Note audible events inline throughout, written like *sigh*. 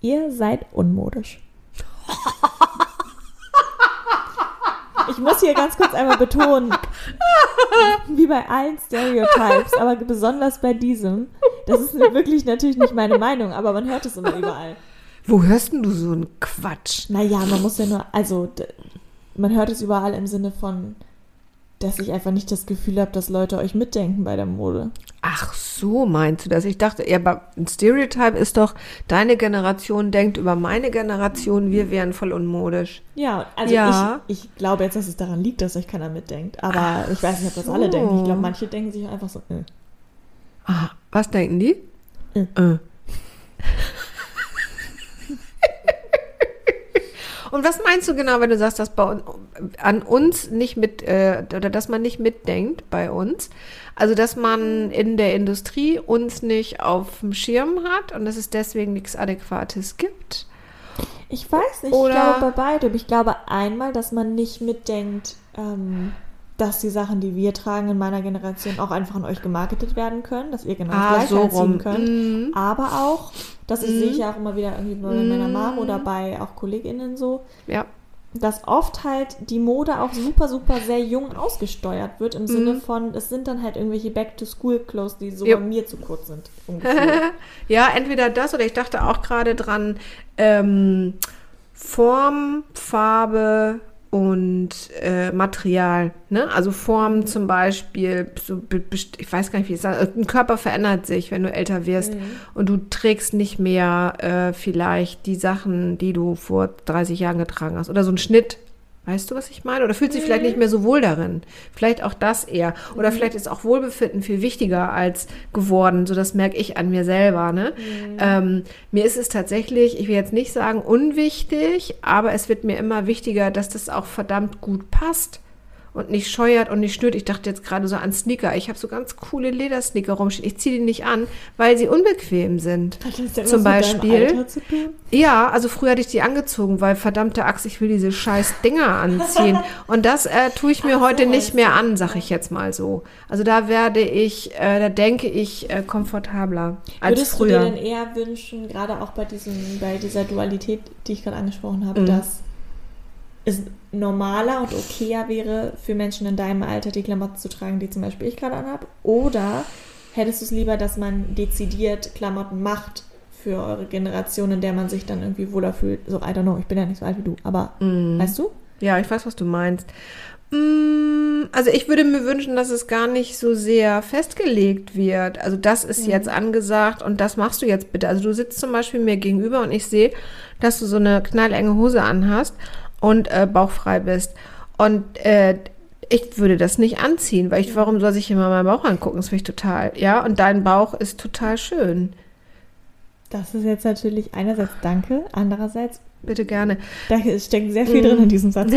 Ihr seid unmodisch. Ich muss hier ganz kurz einmal betonen, wie bei allen Stereotypes, aber besonders bei diesem, das ist wirklich natürlich nicht meine Meinung, aber man hört es immer überall. Wo hörst denn du so einen Quatsch? Naja, man muss ja nur, also man hört es überall im Sinne von, dass ich einfach nicht das Gefühl habe, dass Leute euch mitdenken bei der Mode. Ach so, meinst du das? Ich dachte, ja, aber ein Stereotype ist doch, deine Generation denkt über meine Generation, wir wären voll unmodisch. Ja, also Ja. Ich, ich glaube jetzt, dass es daran liegt, dass euch keiner mitdenkt. Aber Ach ich weiß nicht, ob das so. alle denken. Ich glaube, manche denken sich einfach so, äh. Ah, was denken die? Äh. Äh. Und was meinst du genau, wenn du sagst, dass bei uns, an uns nicht mit, äh, oder dass man nicht mitdenkt bei uns? Also, dass man in der Industrie uns nicht auf dem Schirm hat und dass es deswegen nichts Adäquates gibt? Ich weiß nicht, Oder- ich glaube bei beidem. Ich glaube einmal, dass man nicht mitdenkt, ähm, dass die Sachen, die wir tragen in meiner Generation, auch einfach an euch gemarketet werden können, dass ihr genau Ah, gleiche so anziehen könnt. Mhm. Aber auch, das Mhm. sehe ich ja auch immer wieder irgendwie bei meiner Mom oder bei auch KollegInnen so, Ja. dass oft halt die Mode auch super, super sehr jung ausgesteuert wird, im Sinne von, es sind dann halt irgendwelche Back-to-School-Clothes, die so Mhm. Ja. bei mir zu kurz sind. *laughs* ja, entweder das oder ich dachte auch gerade dran, ähm, Form, Farbe und äh, Material. Ne? Also Form zum Beispiel, so, ich weiß gar nicht, wie ich sage, ein Körper verändert sich, wenn du älter wirst und du trägst nicht mehr äh, vielleicht die Sachen, die du vor 30 Jahren getragen hast. Oder so ein Schnitt. Weißt du, was ich meine? Oder fühlt sich vielleicht nicht mehr so wohl darin. Vielleicht auch das eher. Oder vielleicht ist auch Wohlbefinden viel wichtiger als geworden. So, das merke ich an mir selber. Ne? Ähm, mir ist es tatsächlich, ich will jetzt nicht sagen unwichtig, aber es wird mir immer wichtiger, dass das auch verdammt gut passt und nicht scheuert und nicht stört. Ich dachte jetzt gerade so an Sneaker. Ich habe so ganz coole Ledersneaker rumstehen. Ich ziehe die nicht an, weil sie unbequem sind. Hat das denn Zum Beispiel. Zu? Ja, also früher hatte ich die angezogen, weil verdammte Axt, ich will diese scheiß Dinger *laughs* anziehen. Und das äh, tue ich mir Ach so, heute nicht weißt mehr an, sag ich jetzt mal so. Also da werde ich, äh, da denke ich, äh, komfortabler als Würdest früher. du dir denn eher wünschen, gerade auch bei, diesem, bei dieser Dualität, die ich gerade angesprochen habe, Mhm. dass es normaler und okayer wäre für Menschen in deinem Alter, die Klamotten zu tragen, die zum Beispiel ich gerade anhabe? Oder hättest du es lieber, dass man dezidiert Klamotten macht für eure Generation, in der man sich dann irgendwie wohler fühlt? So, I don't know, ich bin ja nicht so alt wie du, aber Mhm. weißt du? Ja, ich weiß, was du meinst. Mm, Also ich würde mir wünschen, dass es gar nicht so sehr festgelegt wird. Also das ist jetzt angesagt und das machst du jetzt bitte. Also du sitzt zum Beispiel mir gegenüber und ich sehe, dass du so eine knallenge Hose anhast und äh, bauchfrei bist. Und äh, ich würde das nicht anziehen, weil ich, warum soll sich immer meinen Bauch angucken? Das finde ich total, ja. Und dein Bauch ist total schön. Das ist jetzt natürlich einerseits Danke, andererseits, Bitte gerne. da steckt sehr viel drin in diesem Satz.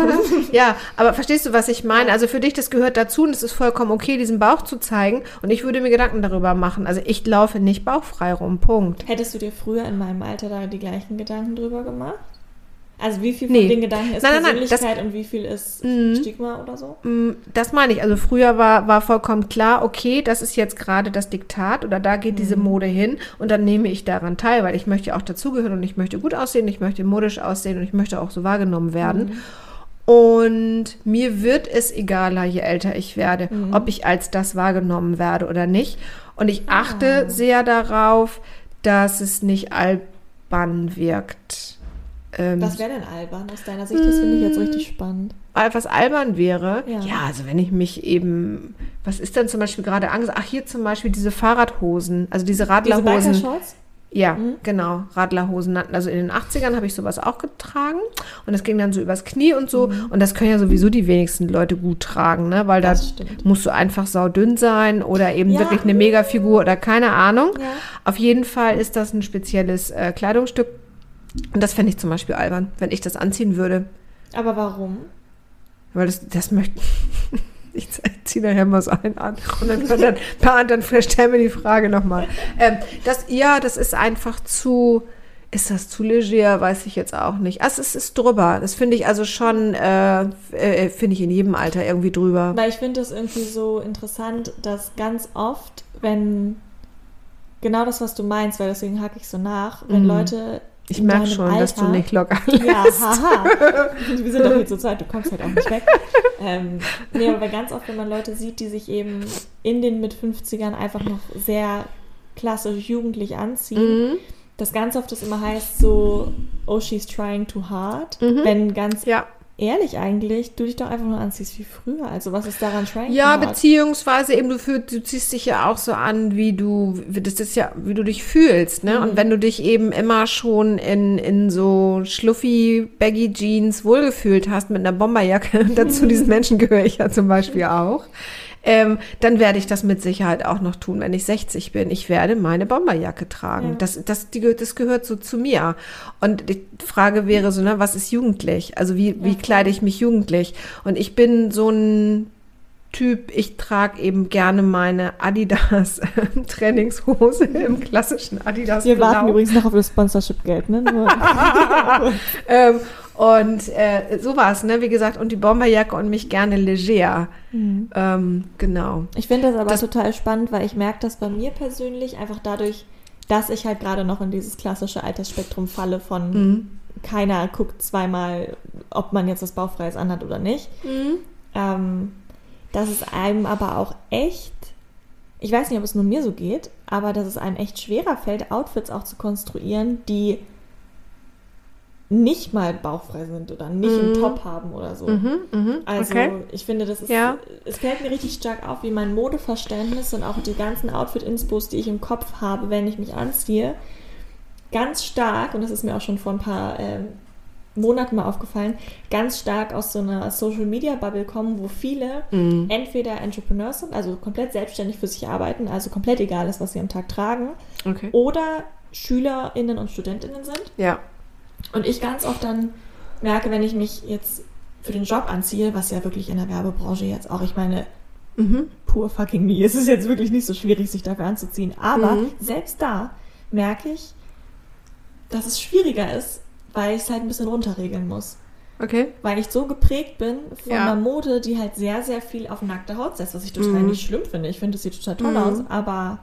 *laughs* ja, aber verstehst du, was ich meine? Also für dich, das gehört dazu und es ist vollkommen okay, diesen Bauch zu zeigen. Und ich würde mir Gedanken darüber machen. Also ich laufe nicht bauchfrei rum, Punkt. Hättest du dir früher in meinem Alter da die gleichen Gedanken drüber gemacht? Also wie viel Nee. von den Gedanken ist Nein, nein, nein, das- Persönlichkeit und wie viel ist Mhm. Stigma oder so? Mm, Das meine ich. Also früher war, war vollkommen klar, okay, das ist jetzt gerade das Diktat oder da geht diese Mode hin und dann nehme ich daran teil, weil ich möchte auch dazugehören und ich möchte gut aussehen, ich möchte modisch aussehen und ich möchte auch so wahrgenommen werden. Und mir wird es egaler, je älter ich werde, ob ich als das wahrgenommen werde oder nicht. Und ich achte sehr darauf, dass es nicht albern wirkt. Ähm, Was wäre denn albern aus deiner Sicht? Das finde ich jetzt richtig spannend. etwas albern wäre. Ja. Ja. also wenn ich mich eben, was ist denn zum Beispiel gerade angesagt? Ach, hier zum Beispiel diese Fahrradhosen, also diese Diese Radlerhosen. Biker-Shorts? Ja, genau. Radlerhosen nannten. Also in den 80ern habe ich sowas auch getragen. Und das ging dann so übers Knie und so. Und das können ja sowieso die wenigsten Leute gut tragen, ne? Weil da musst du einfach saudünn sein oder eben Ja. wirklich eine Megafigur oder keine Ahnung. Ja. Auf jeden Fall ist das ein spezielles äh, Kleidungsstück. Und das fände ich zum Beispiel albern, wenn ich das anziehen würde. Aber warum? Weil das, das möchte. *laughs* Ich ziehe nachher mal so einen an. Und dann, und dann, *laughs* dann, dann stellen wir die Frage nochmal. Ähm, das, ja, das ist einfach zu. Ist das zu leger? Weiß ich jetzt auch nicht. Also, es ist drüber. Das finde ich also schon, äh, äh, finde ich in jedem Alter irgendwie drüber. Weil ich finde es irgendwie so interessant, dass ganz oft, wenn genau das, was du meinst, weil deswegen hake ich so nach, wenn Mhm. Leute. Ich merke schon, dass du Alter- nicht locker Ja, lässt. haha. *laughs* Wir sind doch hier zur Zeit, du kommst halt auch nicht weg. ähm, nee, aber ganz oft, wenn man Leute sieht, die sich eben in den mit 50ern einfach noch sehr klassisch jugendlich anziehen, Mhm. dass ganz oft das immer heißt so, oh, she's trying too hard. Mhm. Wenn ganz Ja. Ehrlich eigentlich, du dich doch einfach nur anziehst wie früher. Also was ist daran trying Ja, beziehungsweise eben du, fühl, du ziehst dich ja auch so an, wie du, das ist ja, wie du dich fühlst, ne? Und wenn du dich eben immer schon in, in so schluffi, baggy Jeans wohlgefühlt hast mit einer Bomberjacke, *laughs* dazu diesen *laughs* Menschen gehöre ich ja zum Beispiel auch, ähm, dann werde ich das mit Sicherheit auch noch tun, wenn ich 60 bin. Ich werde meine Bomberjacke tragen. Ja. Das, das, die, gehört- das gehört so zu mir. Und die Frage wäre so, ne, was ist jugendlich? Also wie, wie kleide ich mich jugendlich? Und ich bin so ein Typ, ich trage eben gerne meine Adidas *laughs* Trainingshose *laughs* im klassischen Adidas Wir warten Blau. übrigens noch auf das Sponsorship-Geld, ne? *laughs* Ähm, und äh, sowas, ne, wie gesagt, und die Bomberjacke und mich gerne leger. Ähm, genau. Ich finde das aber Das- total spannend, weil ich merke das bei mir persönlich einfach dadurch, dass ich halt gerade noch in dieses klassische Altersspektrum falle von Mhm. keiner guckt zweimal, ob man jetzt das Bauchfreies anhat oder nicht. Ähm, dass es einem aber auch echt, ich weiß nicht, ob es nur mir so geht, aber dass es einem echt schwerer fällt, Outfits auch zu konstruieren, die nicht mal bauchfrei sind oder nicht einen Top haben oder so. Mhm, mhm, Also okay. ich finde, das ist, Ja. es fällt mir richtig stark auf, wie mein Modeverständnis und auch die ganzen Outfit-Inspos, die ich im Kopf habe, wenn ich mich anziehe, ganz stark, und das ist mir auch schon vor ein paar ähm, Monaten mal aufgefallen, ganz stark aus so einer Social-Media-Bubble kommen, wo viele Mhm. entweder Entrepreneurs sind, also komplett selbstständig für sich arbeiten, also komplett egal ist, was sie am Tag tragen, Okay. oder SchülerInnen und StudentInnen sind. Ja. Und ich ganz oft dann merke, wenn ich mich jetzt für den Job anziehe, was ja wirklich in der Werbebranche jetzt auch, ich meine, Mhm. pur fucking me, es ist jetzt wirklich nicht so schwierig, sich dafür anzuziehen. Aber Mhm. selbst da merke ich, dass es schwieriger ist, weil ich es halt ein bisschen runterregeln muss. Okay. Weil ich so geprägt bin von Ja. einer Mode, die halt sehr, sehr viel auf nackte Haut setzt, was ich total Mhm. nicht schlimm finde. Ich finde, es sieht total toll Mhm. aus, aber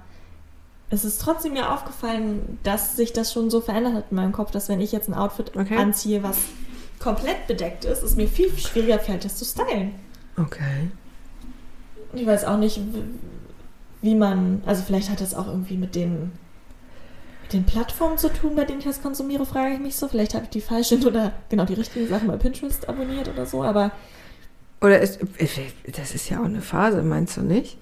es ist trotzdem mir aufgefallen, dass sich das schon so verändert hat in meinem Kopf, dass wenn ich jetzt ein Outfit Okay. anziehe, was komplett bedeckt ist, es mir viel schwieriger fällt, das zu stylen. Okay. Ich weiß auch nicht, wie man, also vielleicht hat das auch irgendwie mit den, mit den Plattformen zu tun, bei denen ich das konsumiere, frage ich mich so. Vielleicht habe ich die falschen *laughs* oder genau die richtigen Sachen bei Pinterest abonniert oder so, aber Oder ist, das ist ja auch eine Phase, meinst du nicht?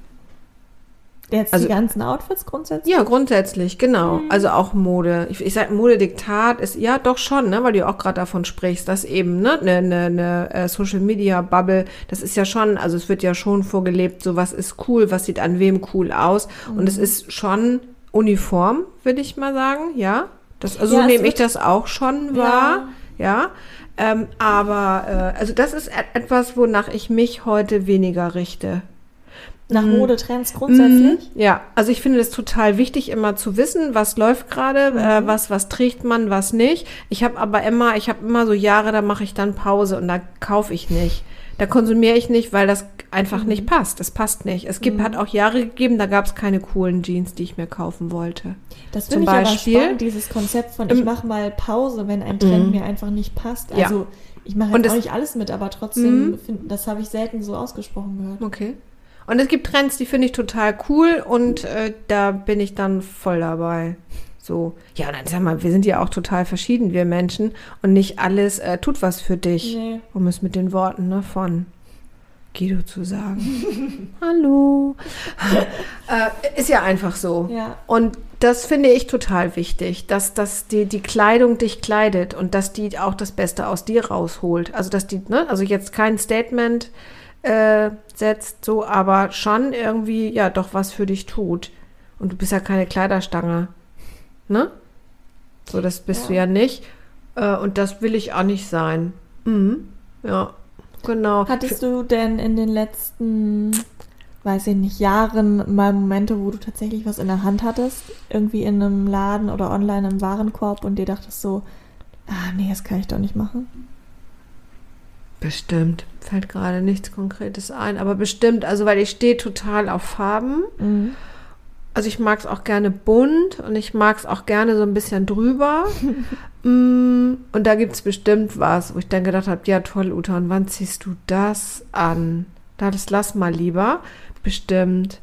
Jetzt Also- die ganzen Outfits grundsätzlich. Ja, grundsätzlich, genau. Also auch Mode. Ich, ich sag, Modediktat ist ja doch schon, ne, weil du auch gerade davon sprichst, dass eben ne, eine ne, ne, äh, Social Media Bubble, das ist ja schon, also es wird ja schon vorgelebt, so was ist cool, was sieht an wem cool aus und es ist schon uniform, würde ich mal sagen, ja. Das, also Ja, so nehme ich das auch schon wahr, ja. Ähm, aber äh, also das ist et- etwas, wonach ich mich heute weniger richte. Nach Modetrends grundsätzlich. Mhm. Ja, also ich finde es total wichtig, immer zu wissen, was läuft gerade, äh, was was trägt man, was nicht. Ich habe aber immer, ich habe immer so Jahre, da mache ich dann Pause und da kaufe ich nicht. Da konsumiere ich nicht, weil das einfach nicht passt. Es passt nicht. Es gibt, hat auch Jahre gegeben, da gab es keine coolen Jeans, die ich mir kaufen wollte. Das Zum finde ich aber Beispiel- spannend, dieses Konzept von ich mache mal Pause, wenn ein Trend mir einfach nicht passt. Ja. Also ich mache Und jetzt auch nicht alles mit, aber trotzdem, find, das habe ich selten so ausgesprochen gehört. Okay. Und es gibt Trends, die finde ich total cool und äh, da bin ich dann voll dabei. So, ja, dann sag mal, wir sind ja auch total verschieden, wir Menschen, und nicht alles äh, tut was für dich. Nee. Um es mit den Worten ne, von Guido zu sagen. *laughs* Hallo. *laughs* äh, ist ja einfach so. Ja. Und das finde ich total wichtig, dass, dass die, die Kleidung dich kleidet und dass die auch das Beste aus dir rausholt. Also dass die, ne, also jetzt kein Statement äh, setzt, so, aber schon irgendwie, ja, doch was für dich tut. Und du bist ja keine Kleiderstange. Ne? So, das bist Ja. du ja nicht. Äh, und das will ich auch nicht sein. Mhm. Ja, genau. Hattest du denn in den letzten, weiß ich nicht, Jahren mal Momente, wo du tatsächlich was in der Hand hattest? Irgendwie in einem Laden oder online im Warenkorb und dir dachtest so, ah nee, das kann ich doch nicht machen? Bestimmt. Fällt gerade nichts Konkretes ein, aber bestimmt. Also, weil ich stehe total auf Farben. Mhm. Also ich mag es auch gerne bunt und ich mag es auch gerne so ein bisschen drüber. *laughs* Mm, und da gibt es bestimmt was, wo ich dann gedacht habe, ja toll, Uta, und wann ziehst du das an? Das lass mal lieber. Bestimmt.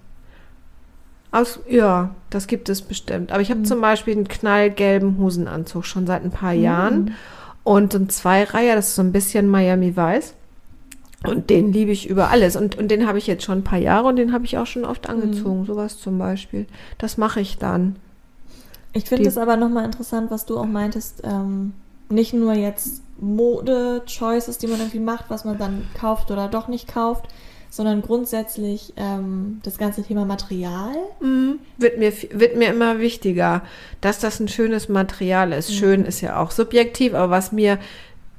Aus, ja, das gibt es bestimmt. Aber ich habe zum Beispiel einen knallgelben Hosenanzug schon seit ein paar Jahren. Und so ein Zweireiher, das ist so ein bisschen Miami Weiß. Und den liebe ich über alles. Und, und den habe ich jetzt schon ein paar Jahre und den habe ich auch schon oft angezogen. Sowas zum Beispiel. Das mache ich dann. Ich finde es aber nochmal interessant, was du auch meintest, ähm, nicht nur jetzt Mode-Choices, die man irgendwie macht, was man dann kauft oder doch nicht kauft, sondern grundsätzlich ähm, das ganze Thema Material. Mhm. Wird, mir, wird mir immer wichtiger, dass das ein schönes Material ist. Schön ist ja auch subjektiv, aber was mir,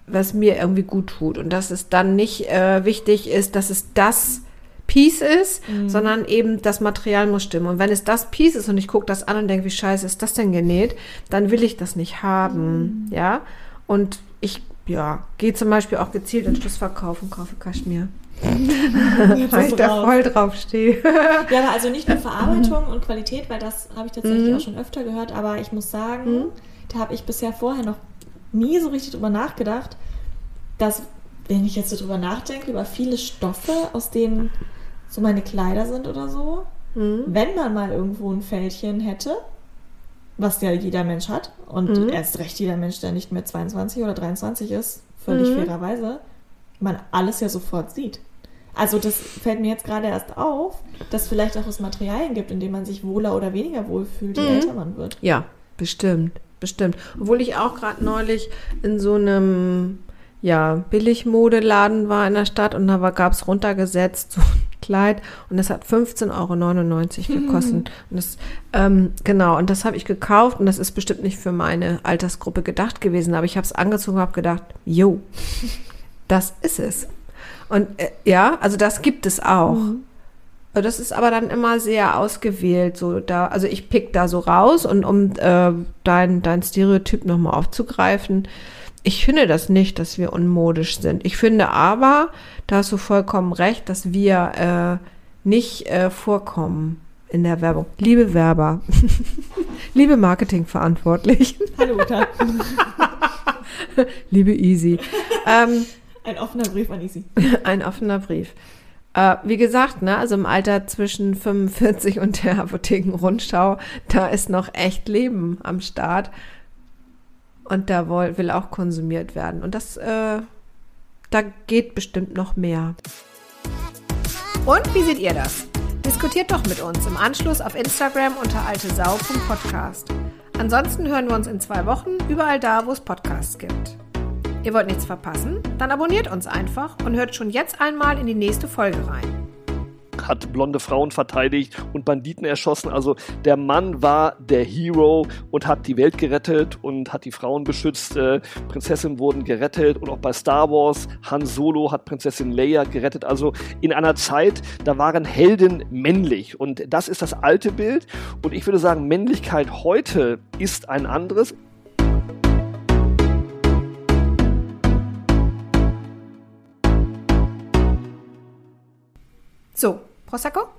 was mir irgendwie gut tut. Und dass es dann nicht äh, wichtig ist, dass es das Piece ist, sondern eben das Material muss stimmen. Und wenn es das Piece ist und ich gucke das an und denke, wie scheiße ist das denn genäht, dann will ich das nicht haben. Ja. Und ich, ja, gehe zum Beispiel auch gezielt in Schlussverkauf und kaufe Kaschmir. Weil ich da voll drauf stehe. *laughs* Ja, aber also nicht nur Verarbeitung und Qualität, weil das habe ich tatsächlich Mhm. auch schon öfter gehört, aber ich muss sagen, da habe ich bisher vorher noch nie so richtig drüber nachgedacht, dass, wenn ich jetzt so drüber nachdenke, über viele Stoffe, aus denen so meine Kleider sind oder so, Mhm. wenn man mal irgendwo ein Fältchen hätte, was ja jeder Mensch hat, und Mhm. erst recht jeder Mensch, der nicht mehr 22 oder 23 ist, völlig Mhm. fairerweise, man alles ja sofort sieht. Also das fällt mir jetzt gerade erst auf, dass vielleicht auch es Materialien gibt, in denen man sich wohler oder weniger wohl fühlt, je Mhm. älter man wird. Ja, bestimmt, bestimmt. Obwohl ich auch gerade neulich in so einem ja, Billigmodeladen war in der Stadt und da gab es runtergesetzt so ein Kleid und das hat 15,99 Euro gekostet. Und das, ähm, genau, und das habe ich gekauft und das ist bestimmt nicht für meine Altersgruppe gedacht gewesen, aber ich habe es angezogen und habe gedacht, jo, das ist es. Und äh, ja, also das gibt es auch. Äh, Das ist aber dann immer sehr ausgewählt. So da, also ich pick da so raus und um äh, dein, dein Stereotyp nochmal aufzugreifen, ich finde das nicht, dass wir unmodisch sind. Ich finde aber, da hast du vollkommen recht, dass wir äh, nicht äh, vorkommen in der Werbung. Liebe Werber, *laughs* liebe Marketingverantwortlichen, Hallo Uta. *laughs* liebe Easy. ähm, Ein offener Brief an Isi. *laughs* Ein offener Brief. Äh, wie gesagt, ne, also im Alter zwischen 45 und der Apothekenrundschau, da ist noch echt Leben am Start. Und da woll, will auch konsumiert werden. Und das, äh, da geht bestimmt noch mehr. Und wie seht ihr das? Diskutiert doch mit uns im Anschluss auf Instagram unter altesau.podcast. Ansonsten hören wir uns in zwei Wochen überall da, wo es Podcasts gibt. Ihr wollt nichts verpassen? Dann abonniert uns einfach und hört schon jetzt einmal in die nächste Folge rein. hat blonde Frauen verteidigt und Banditen erschossen. Also der Mann war der Hero und hat die Welt gerettet und hat die Frauen beschützt. Äh, Prinzessinnen wurden gerettet und auch bei Star Wars Han Solo hat Prinzessin Leia gerettet. Also in einer Zeit, da waren Helden männlich und das ist das alte Bild. Und ich würde sagen, Männlichkeit heute ist ein anderes. So, Prosecco?